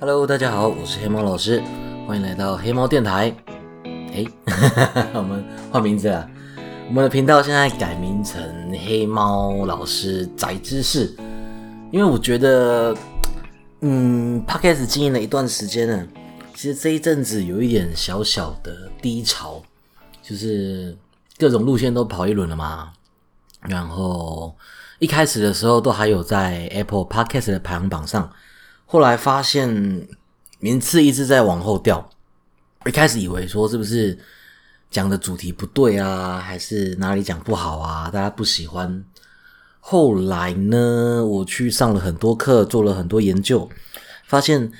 Hello，大家好，我是黑猫老师，欢迎来到黑猫电台。哎，我们换名字了，我们的频道现在改名成黑猫老师宅知识，因为我觉得，嗯，Podcast 经营了一段时间呢，其实这一阵子有一点小小的低潮，就是各种路线都跑一轮了嘛，然后一开始的时候都还有在 Apple Podcast 的排行榜上。后来发现名次一直在往后掉，一开始以为说是不是讲的主题不对啊，还是哪里讲不好啊，大家不喜欢。后来呢，我去上了很多课，做了很多研究，发现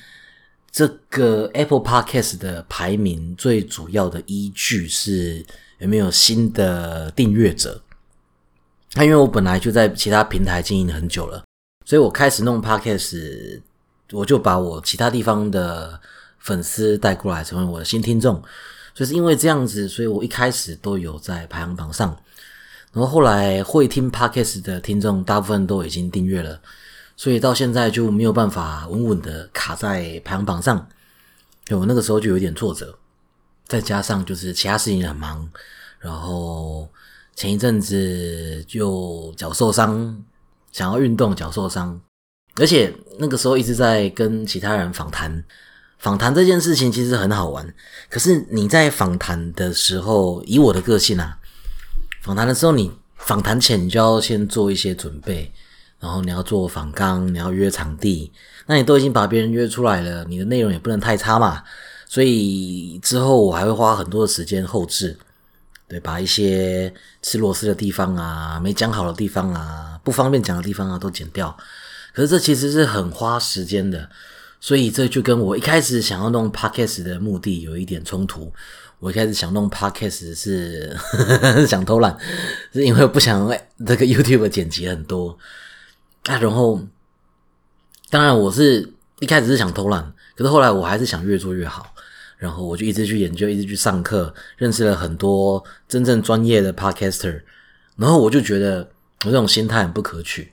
这个 Apple Podcast 的排名最主要的依据是有没有新的订阅者。那因为我本来就在其他平台经营很久了，所以我开始弄 Podcast。我就把我其他地方的粉丝带过来，成为我的新听众。就是因为这样子，所以我一开始都有在排行榜上。然后后来会听 podcast 的听众，大部分都已经订阅了，所以到现在就没有办法稳稳的卡在排行榜上。我那个时候就有点挫折，再加上就是其他事情很忙，然后前一阵子就脚受伤，想要运动，脚受伤。而且那个时候一直在跟其他人访谈，访谈这件事情其实很好玩。可是你在访谈的时候，以我的个性啊，访谈的时候，你访谈前你就要先做一些准备，然后你要做访纲，你要约场地。那你都已经把别人约出来了，你的内容也不能太差嘛。所以之后我还会花很多的时间后置，对，把一些吃螺丝的地方啊、没讲好的地方啊、不方便讲的地方啊都剪掉。可是这其实是很花时间的，所以这就跟我一开始想要弄 podcast 的目的有一点冲突。我一开始想弄 podcast 是 想偷懒，是因为不想这个 YouTube 剪辑很多啊。然后，当然我是一开始是想偷懒，可是后来我还是想越做越好。然后我就一直去研究，一直去上课，认识了很多真正专业的 podcaster。然后我就觉得我这种心态很不可取。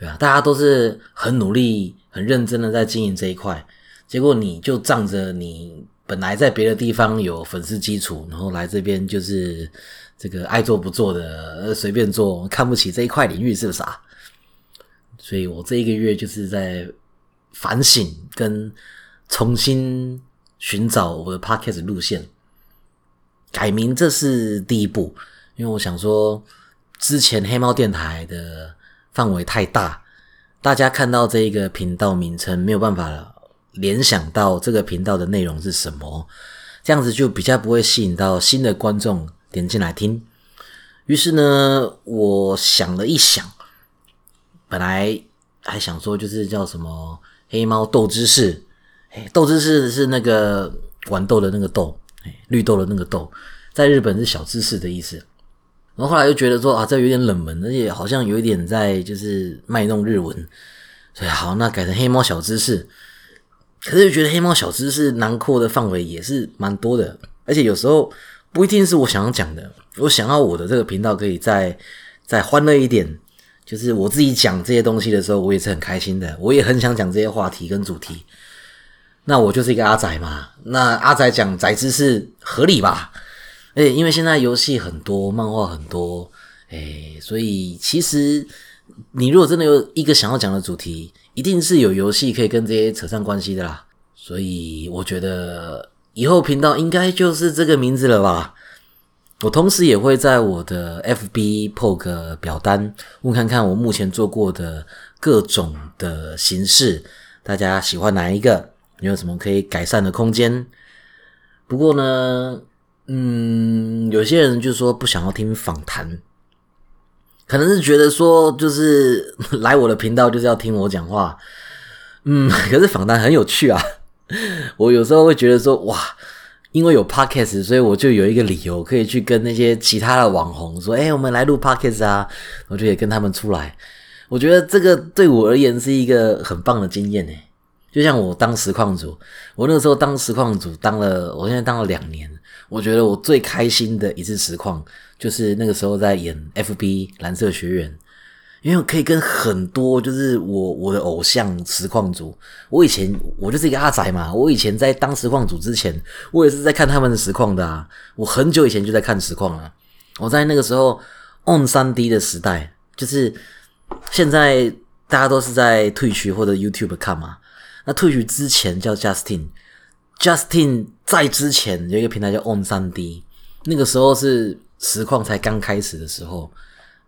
对啊，大家都是很努力、很认真的在经营这一块，结果你就仗着你本来在别的地方有粉丝基础，然后来这边就是这个爱做不做的，随便做，看不起这一块领域是不是啊？所以我这一个月就是在反省跟重新寻找我的 podcast 路线，改名这是第一步，因为我想说之前黑猫电台的。范围太大，大家看到这一个频道名称没有办法联想到这个频道的内容是什么，这样子就比较不会吸引到新的观众点进来听。于是呢，我想了一想，本来还想说就是叫什么“黑猫豆知识”，豆知识是那个豌豆的那个豆，绿豆的那个豆，在日本是小知识的意思。然后后来又觉得说啊，这有点冷门，而且好像有一点在就是卖弄日文，所以好，那改成黑猫小知识。可是又觉得黑猫小知识囊括的范围也是蛮多的，而且有时候不一定是我想要讲的。我想要我的这个频道可以再再欢乐一点，就是我自己讲这些东西的时候，我也是很开心的。我也很想讲这些话题跟主题。那我就是一个阿仔嘛，那阿仔讲宅知识合理吧？哎，因为现在游戏很多，漫画很多，哎，所以其实你如果真的有一个想要讲的主题，一定是有游戏可以跟这些扯上关系的啦。所以我觉得以后频道应该就是这个名字了吧。我同时也会在我的 FB 破个表单，问看看我目前做过的各种的形式，大家喜欢哪一个？你有什么可以改善的空间？不过呢。嗯，有些人就说不想要听访谈，可能是觉得说就是 来我的频道就是要听我讲话。嗯，可是访谈很有趣啊。我有时候会觉得说哇，因为有 podcast，所以我就有一个理由可以去跟那些其他的网红说，哎，我们来录 podcast 啊，我就可以跟他们出来。我觉得这个对我而言是一个很棒的经验呢。就像我当实况组，我那个时候当实况组当了，我现在当了两年。我觉得我最开心的一次实况，就是那个时候在演 FB 蓝色学院，因为可以跟很多就是我我的偶像实况组，我以前我就是一个阿仔嘛，我以前在当实况组之前，我也是在看他们的实况的啊，我很久以前就在看实况了，我在那个时候 on 三 D 的时代，就是现在大家都是在退去或者 YouTube 看嘛，那退区之前叫 Justin Justin 在之前有一个平台叫 on 三 D，那个时候是实况才刚开始的时候，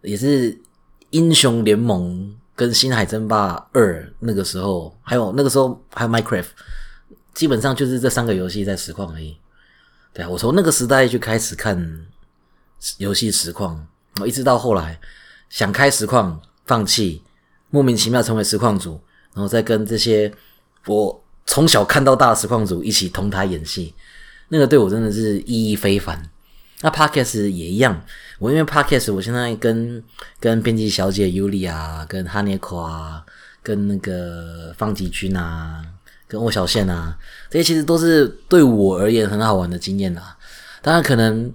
也是。英雄联盟跟星海争霸二那个时候，还有那个时候还有 Minecraft，基本上就是这三个游戏在实况而已。对啊，我从那个时代就开始看游戏实况，我一直到后来想开实况放弃，莫名其妙成为实况组，然后再跟这些我从小看到大的实况组一起同台演戏，那个对我真的是意义非凡。那 Podcast 也一样，我因为 Podcast，我现在跟跟编辑小姐 Yuli 啊，跟 Haneko 啊，跟那个方吉君啊，跟欧小宪啊，这些其实都是对我而言很好玩的经验啦。当然，可能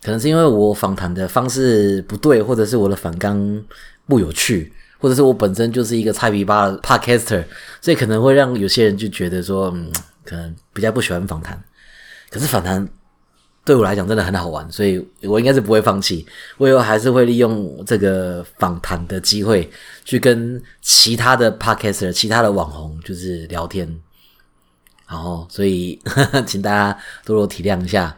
可能是因为我访谈的方式不对，或者是我的反纲不有趣，或者是我本身就是一个菜皮巴的 Podcaster，所以可能会让有些人就觉得说，嗯，可能比较不喜欢访谈。可是访谈。对我来讲真的很好玩，所以我应该是不会放弃。我以后还是会利用这个访谈的机会，去跟其他的 podcaster、其他的网红就是聊天。然后，所以 请大家多多体谅一下。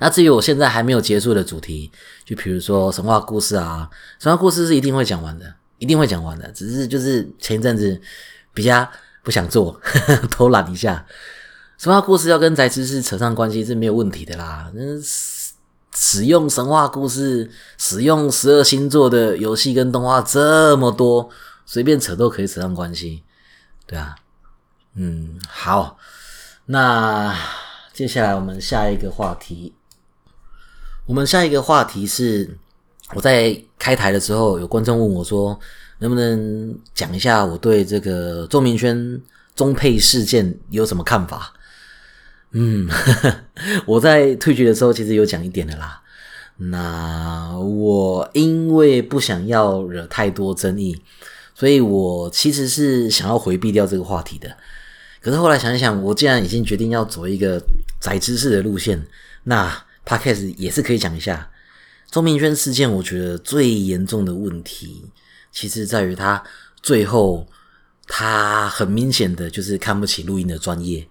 那至于我现在还没有结束的主题，就比如说神话故事啊，神话故事是一定会讲完的，一定会讲完的。只是就是前一阵子比较不想做，偷懒一下。神话故事要跟宅知识扯上关系是没有问题的啦。嗯使用神话故事、使用十二星座的游戏跟动画这么多，随便扯都可以扯上关系，对啊。嗯，好，那接下来我们下一个话题，我们下一个话题是我在开台的时候，有观众问我说，能不能讲一下我对这个周明轩中配事件有什么看法？嗯，我在退局的时候其实有讲一点的啦。那我因为不想要惹太多争议，所以我其实是想要回避掉这个话题的。可是后来想一想，我既然已经决定要走一个宅知识的路线，那 Podcast 也是可以讲一下周明轩事件。我觉得最严重的问题，其实在于他最后他很明显的就是看不起录音的专业。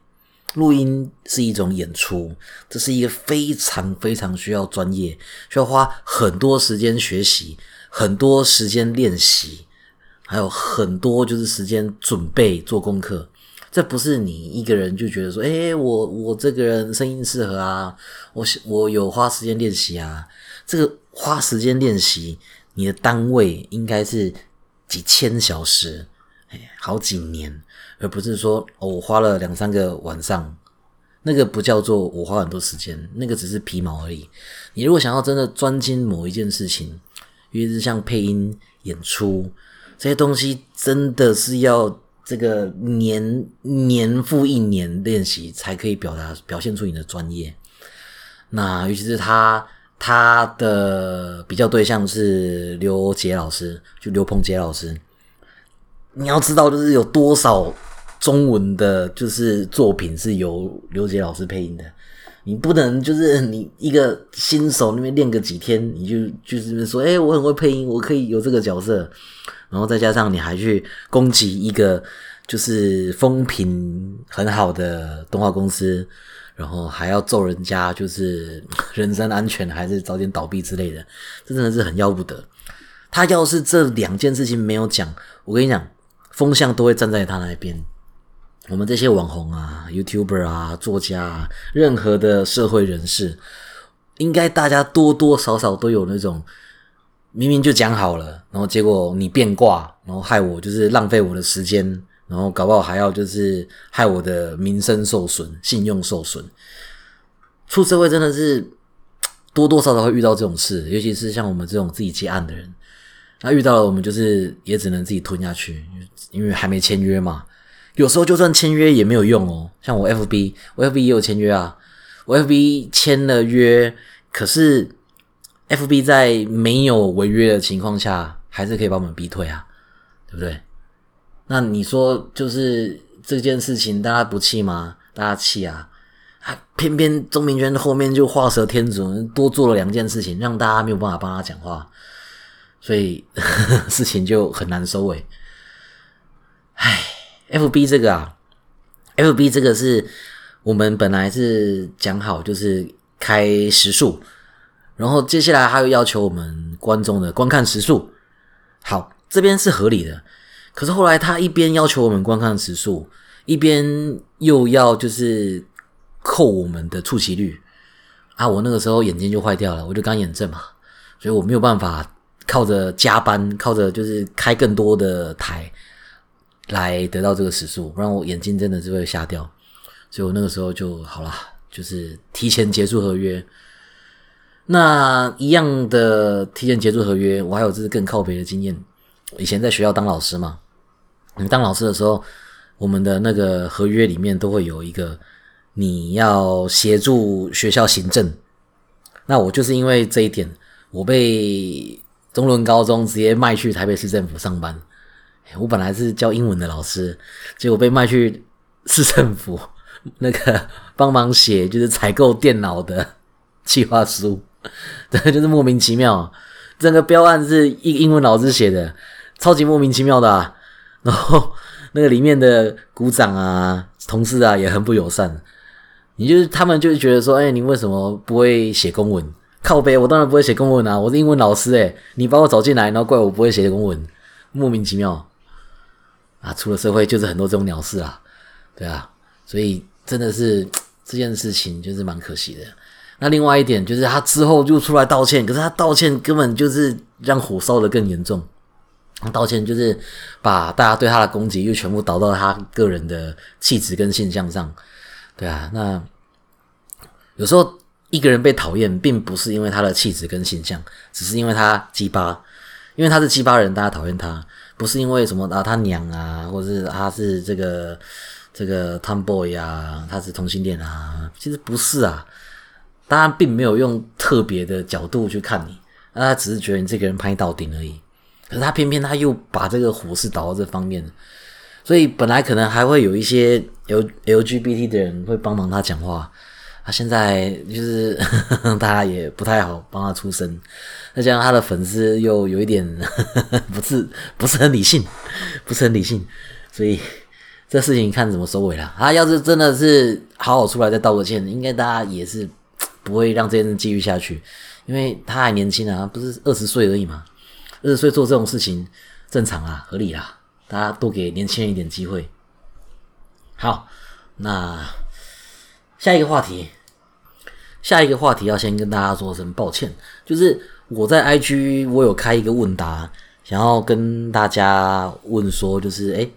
录音是一种演出，这是一个非常非常需要专业，需要花很多时间学习，很多时间练习，还有很多就是时间准备做功课。这不是你一个人就觉得说，哎，我我这个人声音适合啊，我我有花时间练习啊。这个花时间练习，你的单位应该是几千小时，好几年。而不是说，我花了两三个晚上，那个不叫做我花很多时间，那个只是皮毛而已。你如果想要真的专精某一件事情，尤其是像配音、演出这些东西，真的是要这个年年复一年练习，才可以表达表现出你的专业。那尤其是他他的比较对象是刘杰老师，就刘鹏杰老师，你要知道就是有多少。中文的，就是作品是由刘杰老师配音的，你不能就是你一个新手那边练个几天，你就就是说，哎，我很会配音，我可以有这个角色，然后再加上你还去攻击一个就是风评很好的动画公司，然后还要咒人家就是 人身安全还是早点倒闭之类的，这真的是很要不得。他要是这两件事情没有讲，我跟你讲，风向都会站在他那边。我们这些网红啊、YouTuber 啊、作家啊，任何的社会人士，应该大家多多少少都有那种明明就讲好了，然后结果你变卦，然后害我就是浪费我的时间，然后搞不好还要就是害我的名声受损、信用受损。出社会真的是多多少少会遇到这种事，尤其是像我们这种自己接案的人，那遇到了我们就是也只能自己吞下去，因为还没签约嘛。有时候就算签约也没有用哦，像我 FB，我 FB 也有签约啊，我 FB 签了约，可是 FB 在没有违约的情况下，还是可以把我们逼退啊，对不对？那你说就是这件事情，大家不气吗？大家气啊！还偏偏钟明轩后面就画蛇添足，多做了两件事情，让大家没有办法帮他讲话，所以 事情就很难收尾。唉，FB 这个啊，FB 这个是我们本来是讲好就是开时数，然后接下来他又要求我们观众的观看时数，好，这边是合理的。可是后来他一边要求我们观看时数，一边又要就是扣我们的触及率啊！我那个时候眼睛就坏掉了，我就干眼症嘛，所以我没有办法靠着加班，靠着就是开更多的台来得到这个时数，不然我眼睛真的是会瞎掉。所以我那个时候就好了，就是提前结束合约。那一样的提前结束合约，我还有这是更靠北的经验，以前在学校当老师嘛。你当老师的时候，我们的那个合约里面都会有一个你要协助学校行政。那我就是因为这一点，我被中仑高中直接卖去台北市政府上班。我本来是教英文的老师，结果被卖去市政府那个帮忙写就是采购电脑的计划书，对，就是莫名其妙。整个标案是英英文老师写的，超级莫名其妙的。然后那个里面的鼓掌啊、同事啊也很不友善，你就是他们就觉得说，哎，你为什么不会写公文？靠背，我当然不会写公文啊，我是英文老师哎，你把我找进来，然后怪我不会写公文，莫名其妙啊！出了社会就是很多这种鸟事啊，对啊，所以真的是这件事情就是蛮可惜的。那另外一点就是他之后就出来道歉，可是他道歉根本就是让火烧的更严重。道歉就是把大家对他的攻击又全部导到他个人的气质跟现象上，对啊，那有时候一个人被讨厌，并不是因为他的气质跟形象，只是因为他鸡巴，因为他是鸡巴人，大家讨厌他，不是因为什么啊他娘啊，或者是他是这个这个 tomboy 啊，他是同性恋啊，其实不是啊，大家并没有用特别的角度去看你，那他只是觉得你这个人拍到顶而已。可是他偏偏他又把这个火势导到这方面，所以本来可能还会有一些 L LGBT 的人会帮忙他讲话，他现在就是 大家也不太好帮他出声，再加上他的粉丝又有一点 不是不是很理性，不是很理性，所以这事情看怎么收尾了。他要是真的是好好出来再道个歉，应该大家也是不会让这件事继续下去，因为他还年轻啊，不是二十岁而已嘛。二十岁做这种事情正常啊，合理啦。大家多给年轻人一点机会。好，那下一个话题，下一个话题要先跟大家说声抱歉，就是我在 IG 我有开一个问答，想要跟大家问说，就是哎，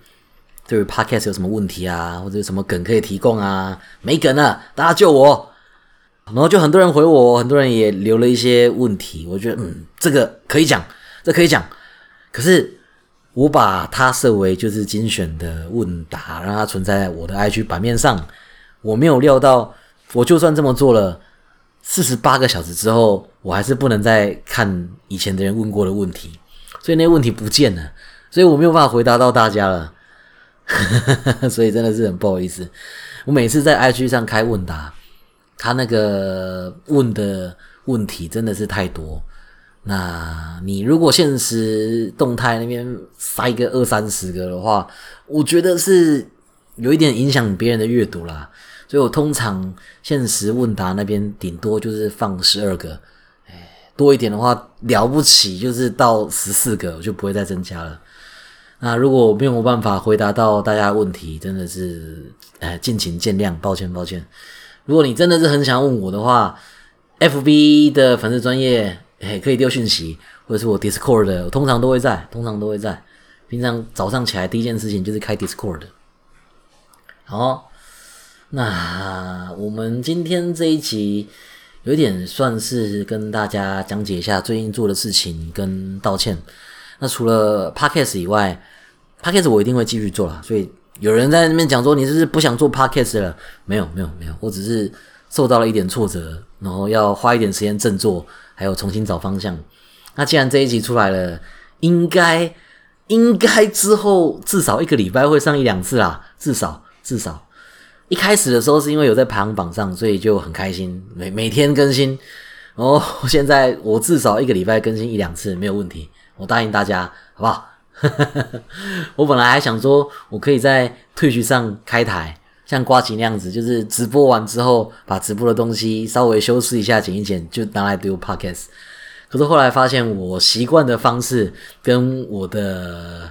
对于 Podcast 有什么问题啊，或者有什么梗可以提供啊？没梗了，大家救我！然后就很多人回我，很多人也留了一些问题，我觉得嗯，这个可以讲。这可以讲，可是我把它设为就是精选的问答，让它存在我的 IG 版面上。我没有料到，我就算这么做了，四十八个小时之后，我还是不能再看以前的人问过的问题，所以那问题不见了，所以我没有办法回答到大家了。所以真的是很不好意思。我每次在 IG 上开问答，他那个问的问题真的是太多。那你如果现实动态那边塞个二三十个的话，我觉得是有一点影响别人的阅读啦。所以我通常现实问答那边顶多就是放十二个，哎，多一点的话了不起就是到十四个，我就不会再增加了。那如果我没有办法回答到大家的问题，真的是哎，敬请见谅，抱歉抱歉。如果你真的是很想问我的话，FB 的粉丝专业。可以丢讯息，或者是我 Discord 的，我通常都会在，通常都会在。平常早上起来第一件事情就是开 Discord。好，那我们今天这一集有点算是跟大家讲解一下最近做的事情跟道歉。那除了 Podcast 以外，Podcast 我一定会继续做啦。所以有人在那边讲说你是不是不想做 Podcast 了？没有，没有，没有，我只是受到了一点挫折，然后要花一点时间振作。还有重新找方向。那既然这一集出来了，应该应该之后至少一个礼拜会上一两次啦，至少至少。一开始的时候是因为有在排行榜上，所以就很开心，每每天更新。哦，现在我至少一个礼拜更新一两次没有问题，我答应大家，好不好？我本来还想说，我可以在退学上开台，像瓜吉那样子，就是直播完之后把直播的东西稍微修饰一下、剪一剪，就拿来丢 podcast。可是后来发现，我习惯的方式跟我的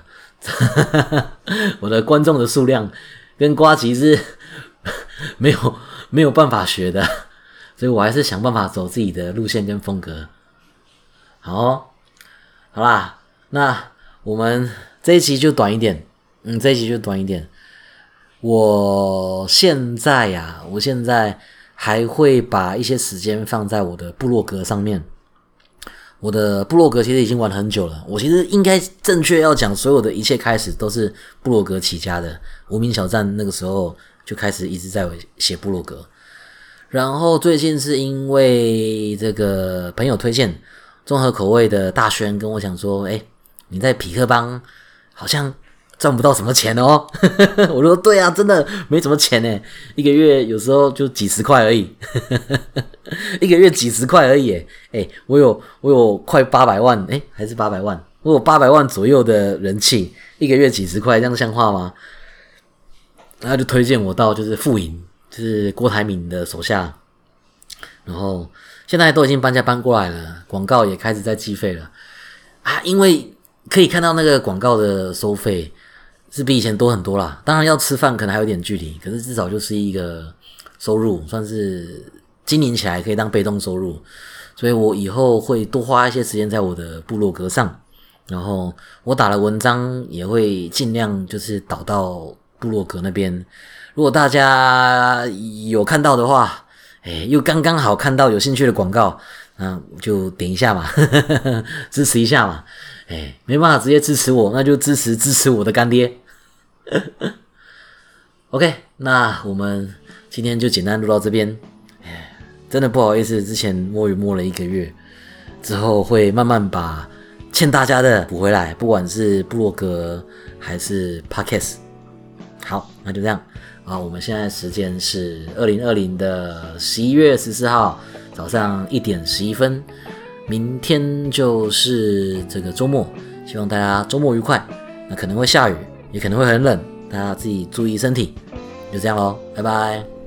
我的观众的数量跟瓜吉是。没有没有办法学的，所以我还是想办法走自己的路线跟风格。好，好啦，那我们这一期就短一点，嗯，这一期就短一点。我现在呀，我现在还会把一些时间放在我的部落格上面。我的部落格其实已经玩很久了，我其实应该正确要讲，所有的一切开始都是部落格起家的。无名小站那个时候。就开始一直在写部落格，然后最近是因为这个朋友推荐综合口味的大轩跟我讲说：“哎，你在匹克邦好像赚不到什么钱哦。”我说：“对啊，真的没什么钱呢，一个月有时候就几十块而已，一个月几十块而已。哎，我有我有快八百万，哎，还是八百万，我有八百万左右的人气，一个月几十块，这样像话吗？”然后就推荐我到就是富盈，就是郭台铭的手下，然后现在都已经搬家搬过来了，广告也开始在计费了啊！因为可以看到那个广告的收费是比以前多很多啦。当然要吃饭可能还有点距离，可是至少就是一个收入，算是经营起来可以当被动收入。所以我以后会多花一些时间在我的部落格上，然后我打的文章也会尽量就是导到。部落格那边，如果大家有看到的话，哎，又刚刚好看到有兴趣的广告，嗯，就点一下嘛，支持一下嘛，哎，没办法直接支持我，那就支持支持我的干爹。OK，那我们今天就简单录到这边，哎，真的不好意思，之前摸鱼摸了一个月，之后会慢慢把欠大家的补回来，不管是布洛格还是 Podcast。好，那就这样啊。我们现在时间是二零二零的十一月十四号早上一点十一分，明天就是这个周末，希望大家周末愉快。那可能会下雨，也可能会很冷，大家自己注意身体。就这样喽，拜拜。